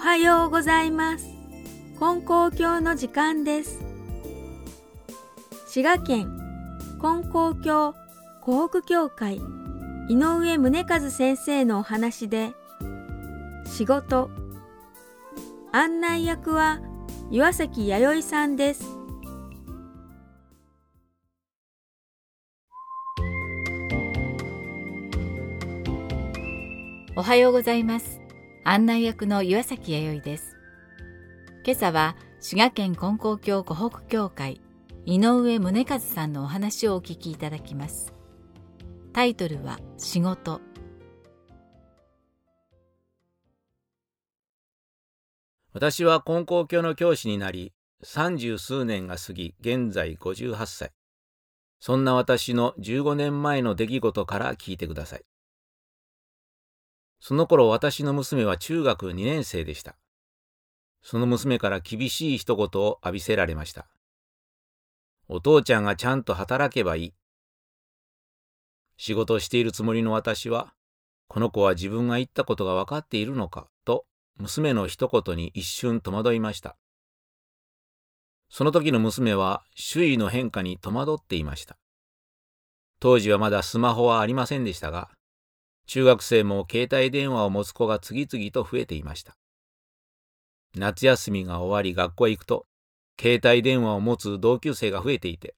はようございます。金光教の時間です。滋賀県金光教湖北教会井上宗和先生のお話で仕事案内役は岩崎弥生さんです。おはようございます。案内役の岩崎弥生です。今朝は滋賀県金光教湖北教会井上宗和さんのお話をお聞きいただきます。タイトルは仕事。私は金光教の教師になり、三十数年が過ぎ、現在58歳。そんな私の15年前の出来事から聞いてください。その頃私の娘は中学2年生でした。その娘から厳しい一言を浴びせられました。お父ちゃんがちゃんと働けばいい。仕事をしているつもりの私は、この子は自分が言ったことが分かっているのかと娘の一言に一瞬戸惑いました。その時の娘は周囲の変化に戸惑っていました。当時はまだスマホはありませんでしたが、中学生も携帯電話を持つ子が次々と増えていました。夏休みが終わり学校へ行くと、携帯電話を持つ同級生が増えていて、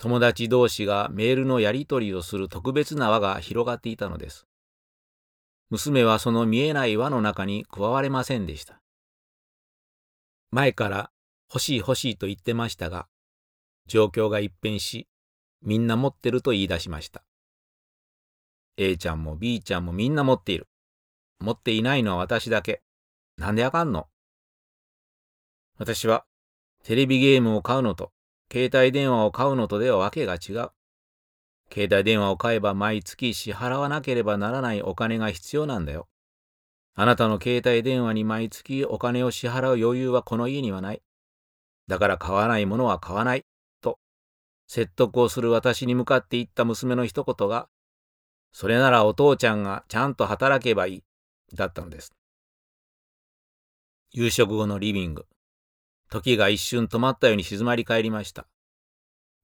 友達同士がメールのやり取りをする特別な輪が広がっていたのです。娘はその見えない輪の中に加われませんでした。前から欲しい欲しいと言ってましたが、状況が一変し、みんな持ってると言い出しました。A ちゃんも B ちゃんもみんな持っている。持っていないのは私だけ。なんであかんの？私は、テレビゲームを買うのと、携帯電話を買うのとではわけが違う。携帯電話を買えば毎月支払わなければならないお金が必要なんだよ。あなたの携帯電話に毎月お金を支払う余裕はこの家にはない。だから買わないものは買わない。と、説得をする私に向かって言った娘の一言が、それならお父ちゃんがちゃんと働けばいい、だったのです。夕食後のリビング。時が一瞬止まったように静まり返りました。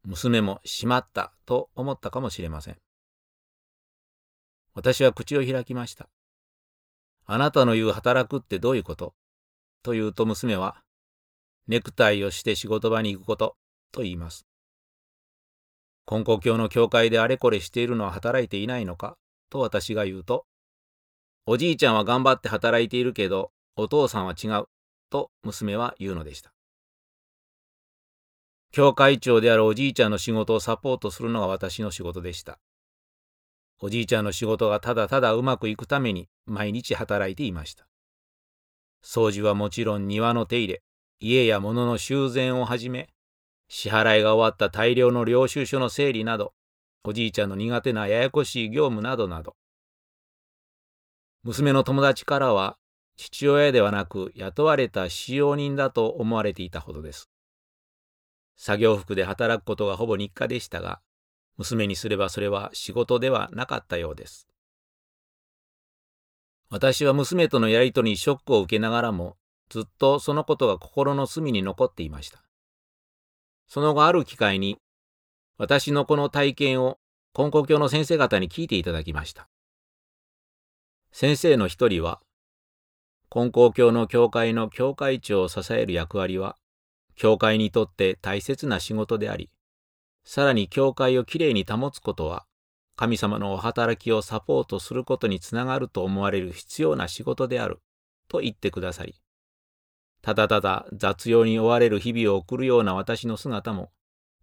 娘もしまったと思ったかもしれません。私は口を開きました。あなたの言う働くってどういうこと？と言うと娘は、ネクタイをして仕事場に行くことと言います。根高教の教会であれこれしているのは働いていないのか？と私が言うと、おじいちゃんは頑張って働いているけど、お父さんは違うと娘は言うのでした。教会長であるおじいちゃんの仕事をサポートするのが私の仕事でした。おじいちゃんの仕事がただただうまくいくために毎日働いていました。掃除はもちろん庭の手入れ、家や物の修繕をはじめ、支払いが終わった大量の領収書の整理など、おじいちゃんの苦手なややこしい業務などなど。娘の友達からは、父親ではなく雇われた使用人だと思われていたほどです。作業服で働くことがほぼ日課でしたが、娘にすればそれは仕事ではなかったようです。私は娘とのやりとりにショックを受けながらも、ずっとそのことが心の隅に残っていました。その後ある機会に、私のこの体験を根高教の先生方に聞いていただきました。先生の一人は、根高教の教会の教会長を支える役割は、教会にとって大切な仕事であり、さらに教会をきれいに保つことは、神様のお働きをサポートすることにつながると思われる必要な仕事である、と言ってくださり、ただただ雑用に追われる日々を送るような私の姿も、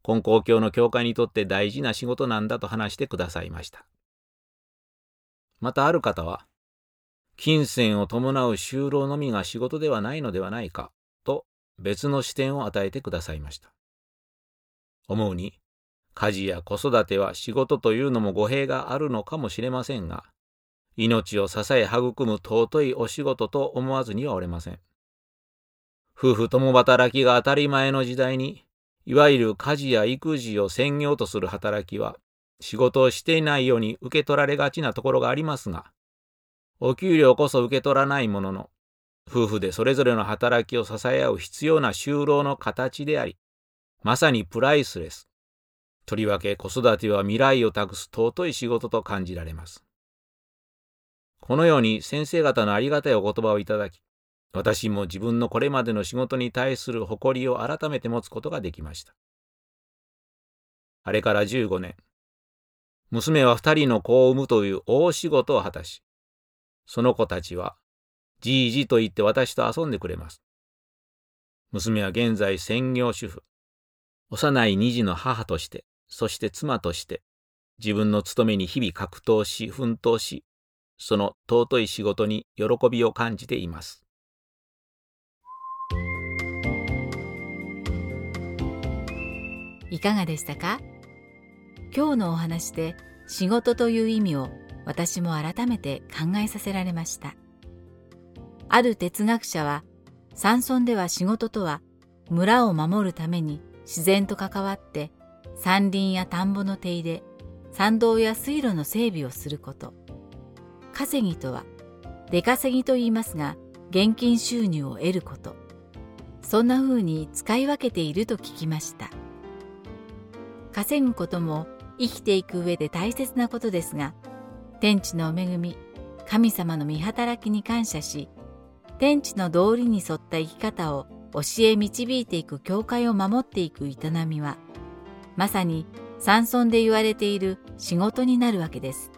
根高教の教会にとって大事な仕事なんだと話してくださいました。またある方は、金銭を伴う就労のみが仕事ではないのではないか、と別の視点を与えてくださいました。思うに、家事や子育ては仕事というのも語弊があるのかもしれませんが、命を支え育む尊いお仕事と思わずにはおれません。夫婦共働きが当たり前の時代に、いわゆる家事や育児を専業とする働きは、仕事をしていないように受け取られがちなところがありますが、お給料こそ受け取らないものの、夫婦でそれぞれの働きを支え合う必要な就労の形であり、まさにプライスレス。とりわけ子育ては未来を託す尊い仕事と感じられます。このように先生方のありがたいお言葉をいただき、私も自分のこれまでの仕事に対する誇りを改めて持つことができました。あれから15年、娘は二人の子を産むという大仕事を果たし、その子たちは、じいじと言って私と遊んでくれます。娘は現在専業主婦。幼い二児の母として、そして妻として、自分の務めに日々格闘し、奮闘し、その尊い仕事に喜びを感じています。いかがでしたか？今日のお話で仕事という意味を私も改めて考えさせられました。ある哲学者は、山村では仕事とは村を守るために自然と関わって山林や田んぼの手入れ、山道や水路の整備をすること。稼ぎとは出稼ぎと言いますが現金収入を得ること。そんな風に使い分けていると聞きました。稼ぐことも生きていく上で大切なことですが、天地の恵み、神様の見働きに感謝し、天地の道理に沿った生き方を教え導いていく教会を守っていく営みは、まさに山村で言われている仕事になるわけです。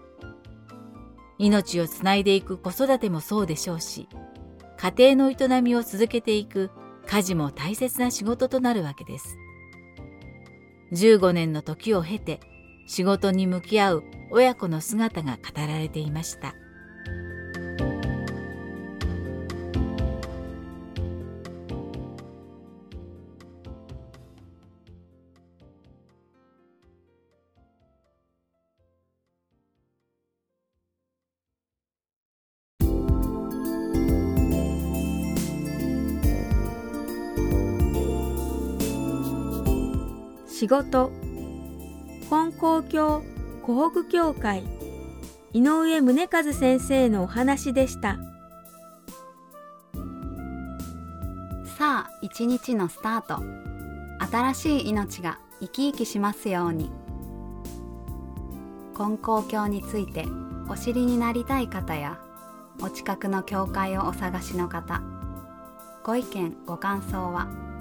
命をつないでいく子育てもそうでしょうし、家庭の営みを続けていく家事も大切な仕事となるわけです。15年の時を経て仕事に向き合う親子の姿が語られていました。仕事。金光教湖北教会。井上宗和先生のお話でした。さあ一日のスタート。新しい命が生き生きしますように。金光教についてお知りになりたい方やお近くの教会をお探しの方。ご意見ご感想は「